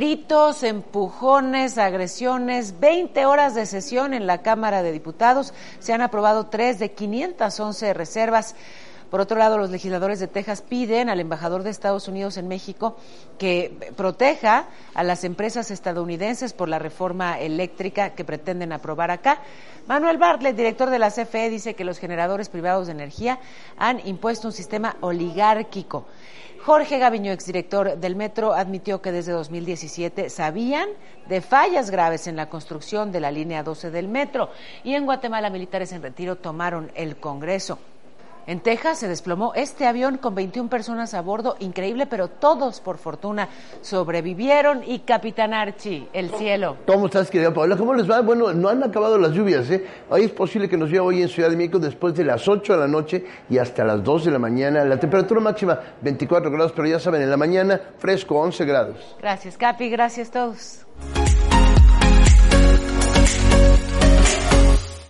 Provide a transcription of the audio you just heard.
gritos, empujones, agresiones, 20 horas de sesión en la Cámara de Diputados. Se han aprobado tres de 511 reservas. Por otro lado, los legisladores de Texas piden al embajador de Estados Unidos en México que proteja a las empresas estadounidenses por la reforma eléctrica que pretenden aprobar acá. Manuel Bartlett, director de la CFE, dice que los generadores privados de energía han impuesto un sistema oligárquico. Jorge Gaviño, exdirector del Metro, admitió que desde 2017 sabían de fallas graves en la construcción de la línea 12 del Metro y en Guatemala militares en retiro tomaron el Congreso. En Texas se desplomó este avión con 21 personas a bordo, increíble, pero todos, por fortuna, sobrevivieron. Y Capitán Archie, el cielo. ¿Cómo estás, querida Paola? ¿Cómo les va? Bueno, no han acabado las lluvias, ¿eh? Hoy es posible que nos llueva hoy en Ciudad de México después de las 8 de la noche y hasta las 2 de la mañana. La temperatura máxima 24 grados, pero ya saben, en la mañana fresco 11 grados. Gracias, Capi. Gracias a todos.